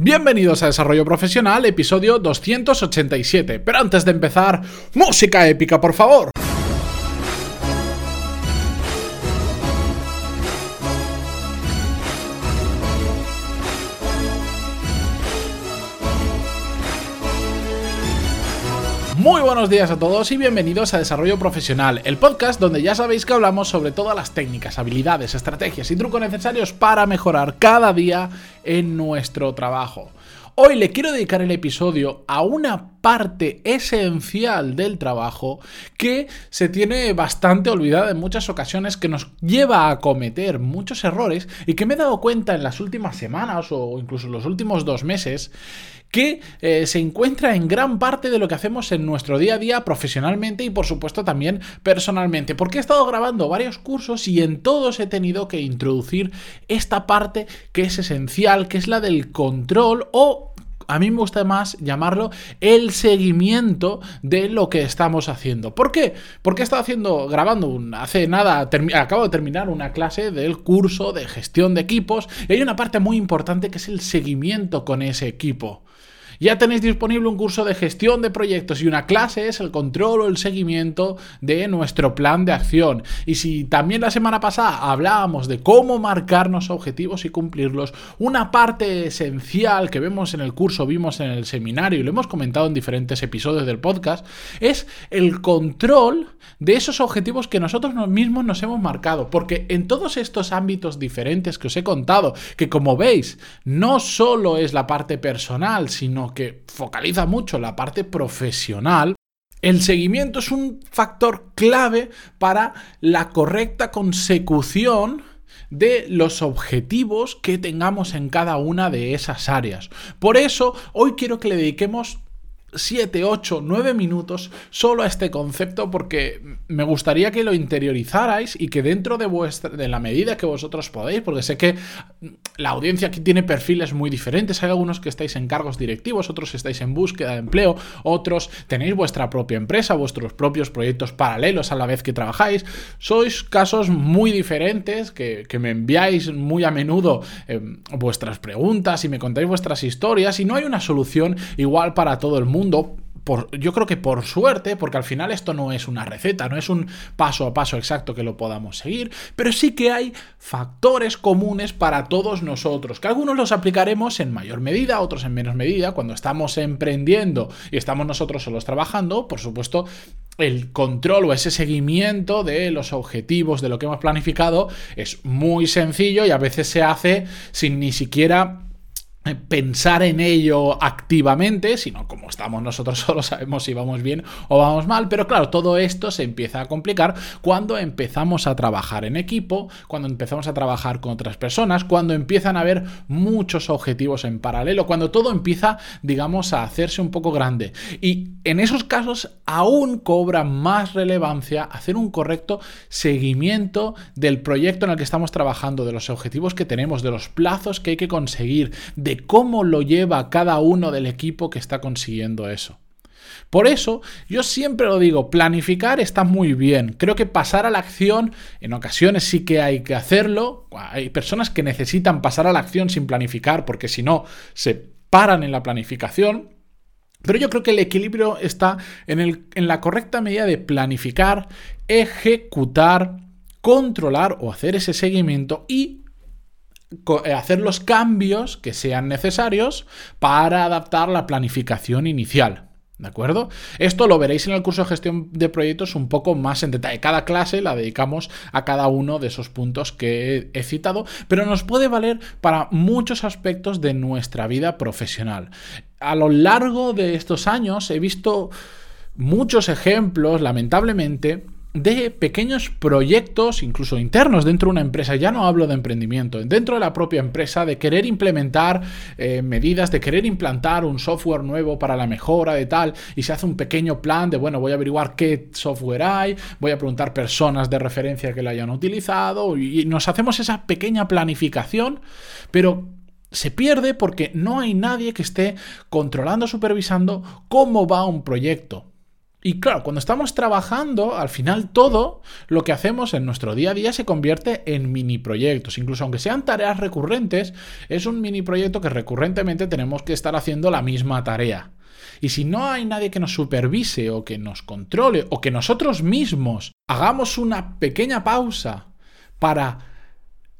Bienvenidos a Desarrollo Profesional, episodio 287. Pero antes de empezar, música épica, por favor. Buenos días a todos y bienvenidos a Desarrollo Profesional, el podcast donde ya sabéis que hablamos sobre todas las técnicas, habilidades, estrategias y trucos necesarios para mejorar cada día en nuestro trabajo. Hoy le quiero dedicar el episodio a una parte esencial del trabajo que se tiene bastante olvidada en muchas ocasiones, que nos lleva a cometer muchos errores y que me he dado cuenta en las últimas semanas o incluso en los últimos dos meses que eh, se encuentra en gran parte de lo que hacemos en nuestro día a día profesionalmente y por supuesto también personalmente. Porque he estado grabando varios cursos y en todos he tenido que introducir esta parte que es esencial, que es la del control o a mí me gusta más llamarlo el seguimiento de lo que estamos haciendo. ¿Por qué? Porque he estado haciendo, grabando un, hace nada, acabo de terminar una clase del curso de gestión de equipos y hay una parte muy importante que es el seguimiento con ese equipo. Ya tenéis disponible un curso de gestión de proyectos y una clase es el control o el seguimiento de nuestro plan de acción. Y si también la semana pasada hablábamos de cómo marcarnos objetivos y cumplirlos, una parte esencial que vemos en el curso, vimos en el seminario y lo hemos comentado en diferentes episodios del podcast, es el control de esos objetivos que nosotros mismos nos hemos marcado. Porque en todos estos ámbitos diferentes que os he contado, que como veis, no solo es la parte personal, sino que focaliza mucho la parte profesional, el seguimiento es un factor clave para la correcta consecución de los objetivos que tengamos en cada una de esas áreas. Por eso, hoy quiero que le dediquemos 7, 8, 9 minutos solo a este concepto porque me gustaría que lo interiorizarais y que dentro de vuestra de la medida que vosotros podéis, porque sé que la audiencia aquí tiene perfiles muy diferentes, hay algunos que estáis en cargos directivos, otros estáis en búsqueda de empleo, otros tenéis vuestra propia empresa, vuestros propios proyectos paralelos a la vez que trabajáis, sois casos muy diferentes que, me enviáis muy a menudo eh, vuestras preguntas y me contáis vuestras historias y no hay una solución igual para todo el mundo yo creo que por suerte, porque al final esto no es una receta, no es un paso a paso exacto que lo podamos seguir, pero sí que hay factores comunes para todos nosotros, que algunos los aplicaremos en mayor medida, otros en menos medida, cuando estamos emprendiendo y estamos nosotros solos trabajando, por supuesto, el control o ese seguimiento de los objetivos de lo que hemos planificado es muy sencillo y a veces se hace sin ni siquiera pensar en ello activamente, sino como estamos nosotros solo sabemos si vamos bien o vamos mal, pero claro, todo esto se empieza a complicar cuando empezamos a trabajar en equipo, cuando empezamos a trabajar con otras personas, cuando empiezan a haber muchos objetivos en paralelo, cuando todo empieza, digamos, a hacerse un poco grande. Y en esos casos aún cobra más relevancia hacer un correcto seguimiento del proyecto en el que estamos trabajando, de los objetivos que tenemos, de los plazos que hay que conseguir, de cómo lo lleva cada uno del equipo que está consiguiendo eso. Por eso, yo siempre lo digo, planificar está muy bien. Creo que pasar a la acción, en ocasiones sí que hay que hacerlo. Hay personas que necesitan pasar a la acción sin planificar porque si no, se paran en la planificación. Pero yo creo que el equilibrio está en, el, en la correcta medida de planificar, ejecutar, controlar o hacer ese seguimiento y hacer los cambios que sean necesarios para adaptar la planificación inicial. ¿De acuerdo? Esto lo veréis en el curso de gestión de proyectos un poco más en detalle. Cada clase la dedicamos a cada uno de esos puntos que he citado, pero nos puede valer para muchos aspectos de nuestra vida profesional. A lo largo de estos años he visto muchos ejemplos, lamentablemente, de pequeños proyectos, incluso internos dentro de una empresa, ya no hablo de emprendimiento, dentro de la propia empresa, de querer implementar eh, medidas, de querer implantar un software nuevo para la mejora de tal, y se hace un pequeño plan de, bueno, voy a averiguar qué software hay, voy a preguntar personas de referencia que lo hayan utilizado, y nos hacemos esa pequeña planificación, pero se pierde porque no hay nadie que esté controlando, supervisando cómo va un proyecto. Y claro, cuando estamos trabajando, al final todo lo que hacemos en nuestro día a día se convierte en mini proyectos. Incluso aunque sean tareas recurrentes, es un mini proyecto que recurrentemente tenemos que estar haciendo la misma tarea. Y si no hay nadie que nos supervise o que nos controle o que nosotros mismos hagamos una pequeña pausa para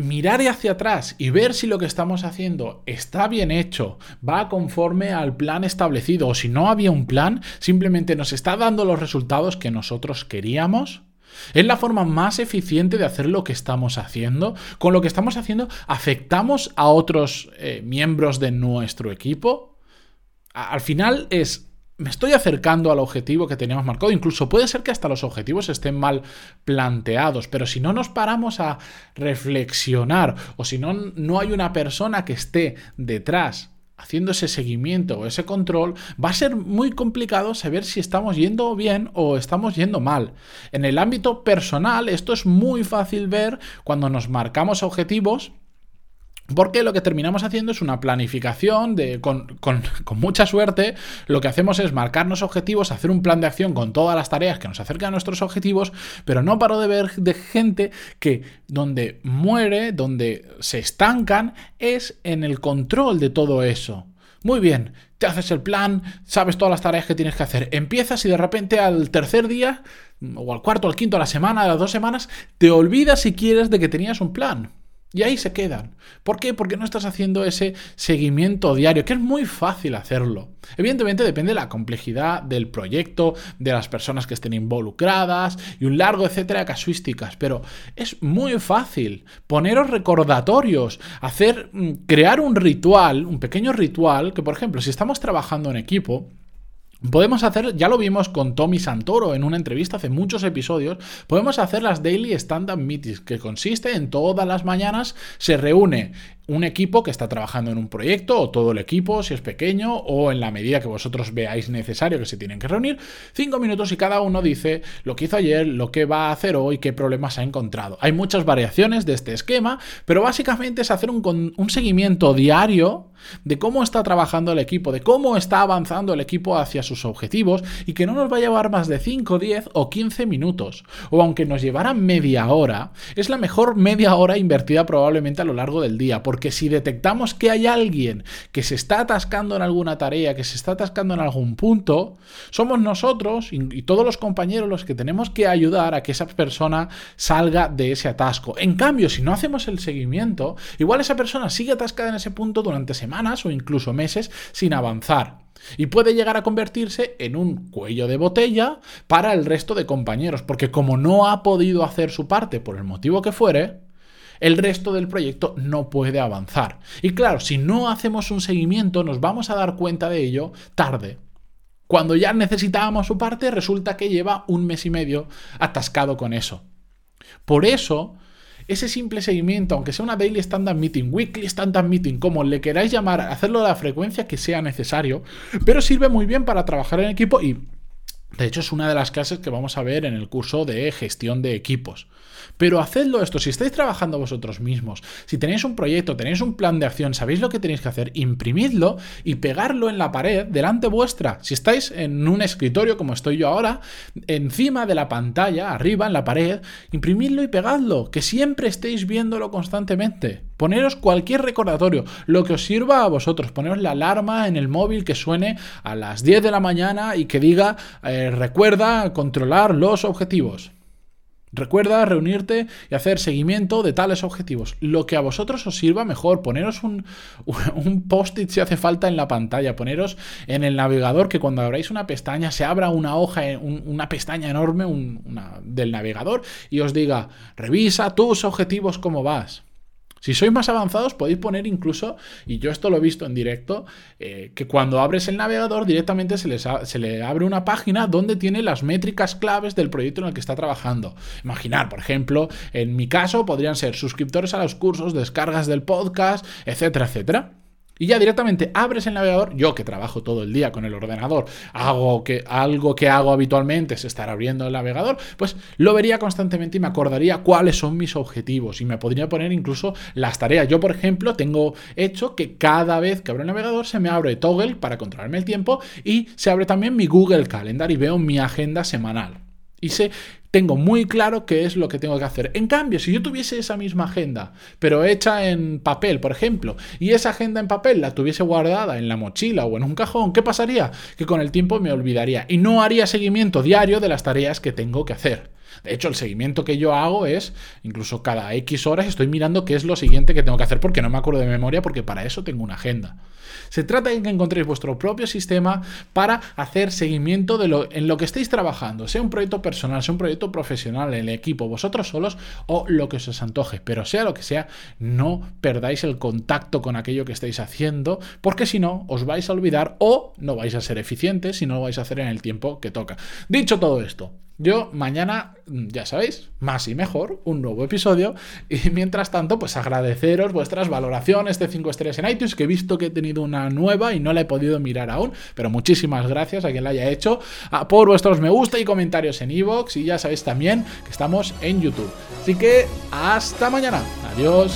mirar hacia atrás y ver si lo que estamos haciendo está bien hecho, va conforme al plan establecido o si no había un plan, simplemente nos está dando los resultados que nosotros queríamos. Es la forma más eficiente de hacer lo que estamos haciendo. Con lo que estamos haciendo, ¿afectamos a otros eh, miembros de nuestro equipo? al final es me estoy acercando al objetivo que teníamos marcado. Incluso puede ser que hasta los objetivos estén mal planteados, pero si no nos paramos a reflexionar o si no, no hay una persona que esté detrás haciendo ese seguimiento o ese control, va a ser muy complicado saber si estamos yendo bien o estamos yendo mal. En el ámbito personal, esto es muy fácil ver cuando nos marcamos objetivos porque lo que terminamos haciendo es una planificación de, con, mucha suerte. Lo que hacemos es marcarnos objetivos, hacer un plan de acción con todas las tareas que nos acercan a nuestros objetivos, pero no paro de ver de gente que donde muere, donde se estancan, es en el control de todo eso. Muy bien, te haces el plan, sabes todas las tareas que tienes que hacer, empiezas y de repente al tercer día, o al cuarto, al quinto, a la semana, a las dos semanas, te olvidas si quieres de que tenías un plan. Y ahí se quedan. ¿Por qué? Porque no estás haciendo ese seguimiento diario, que es muy fácil hacerlo. Evidentemente depende de la complejidad del proyecto, de las personas que estén involucradas y un largo etcétera de casuísticas, pero es muy fácil poneros recordatorios, hacer mm, crear un ritual, un pequeño ritual que por ejemplo, si estamos trabajando en equipo, Podemos hacer, ya lo vimos con Tommy Santoro en una entrevista hace muchos episodios, podemos hacer las Daily Stand-Up Meetings, que consiste en todas las mañanas se reúne un equipo que está trabajando en un proyecto, o todo el equipo, si es pequeño, o en la medida que vosotros veáis necesario que se tienen que reunir, cinco minutos y cada uno dice lo que hizo ayer, lo que va a hacer hoy, qué problemas ha encontrado. Hay muchas variaciones de este esquema, pero básicamente es hacer un, un seguimiento diario de cómo está trabajando el equipo, de cómo está avanzando el equipo hacia sus objetivos y que no nos va a llevar más de 5, 10 o 15 minutos. O aunque nos llevara media hora, es la mejor media hora invertida probablemente a lo largo del día, porque si detectamos que hay alguien que se está atascando en alguna tarea, que se está atascando en algún punto, somos nosotros y, todos los compañeros los que tenemos que ayudar a que esa persona salga de ese atasco. En cambio, si no hacemos el seguimiento, igual esa persona sigue atascada en ese punto durante semanas o incluso meses sin avanzar. Y puede llegar a convertirse en un cuello de botella para el resto de compañeros, porque como no ha podido hacer su parte por el motivo que fuere, el resto del proyecto no puede avanzar. Y claro, si no hacemos un seguimiento, nos vamos a dar cuenta de ello tarde. Cuando ya necesitábamos su parte, resulta que lleva un mes y medio atascado con eso. Por eso, ese simple seguimiento, aunque sea una daily standard meeting, weekly standard meeting, como le queráis llamar, hacerlo a la frecuencia que sea necesario, pero sirve muy bien para trabajar en equipo y de hecho, es una de las clases que vamos a ver en el curso de gestión de equipos. Pero hacedlo esto, si estáis trabajando vosotros mismos, si tenéis un proyecto, tenéis un plan de acción, sabéis lo que tenéis que hacer, imprimidlo y pegarlo en la pared delante vuestra. Si estáis en un escritorio como estoy yo ahora, encima de la pantalla, arriba en la pared, imprimidlo y pegadlo, que siempre estéis viéndolo constantemente. Poneros cualquier recordatorio, lo que os sirva a vosotros. Poneros la alarma en el móvil que suene a las 10 de la mañana y que diga eh, recuerda controlar los objetivos. Recuerda reunirte y hacer seguimiento de tales objetivos. Lo que a vosotros os sirva mejor, poneros un, un post-it si hace falta en la pantalla, poneros en el navegador que cuando abráis una pestaña se abra una hoja, una pestaña enorme del navegador y os diga, revisa tus objetivos, cómo vas. Si sois más avanzados podéis poner incluso, y yo esto lo he visto en directo, eh, que cuando abres el navegador directamente se, se, le abre una página donde tiene las métricas claves del proyecto en el que está trabajando. Imaginar, por ejemplo, en mi caso podrían ser suscriptores a los cursos, descargas del podcast, etcétera, etcétera. Y ya directamente abres el navegador. Yo que trabajo todo el día con el ordenador, hago que algo que hago habitualmente es estar abriendo el navegador, pues lo vería constantemente y me acordaría cuáles son mis objetivos y me podría poner incluso las tareas. Yo, por ejemplo, tengo hecho que cada vez que abro el navegador se me abre Toggle para controlarme el tiempo y se abre también mi Google Calendar y veo mi agenda semanal. Y sé, tengo muy claro qué es lo que tengo que hacer. En cambio, si yo tuviese esa misma agenda, pero hecha en papel, por ejemplo, y esa agenda en papel la tuviese guardada en la mochila o en un cajón, ¿qué pasaría? Que con el tiempo me olvidaría y no haría seguimiento diario de las tareas que tengo que hacer. De hecho, el seguimiento que yo hago es, incluso cada X horas estoy mirando qué es lo siguiente que tengo que hacer porque no me acuerdo de memoria, porque para eso tengo una agenda. Se trata de que encontréis vuestro propio sistema para hacer seguimiento de lo, en lo que estéis trabajando, sea un proyecto personal, sea un proyecto profesional, el equipo, vosotros solos o lo que os antoje. Pero sea lo que sea, no perdáis el contacto con aquello que estáis haciendo, porque si no, os vais a olvidar o no vais a ser eficientes y no lo vais a hacer en el tiempo que toca. Dicho todo esto, yo mañana, mm, ya sabéis, más y mejor, un nuevo episodio. Y mientras tanto, pues agradeceros vuestras valoraciones de 5 estrellas en iTunes, que he visto que he tenido una nueva y no la he podido mirar aún. Pero muchísimas gracias a quien la haya hecho. por vuestros me gusta y comentarios en iVoox. y ya sabéis también que estamos en YouTube. Así que hasta mañana. Adiós.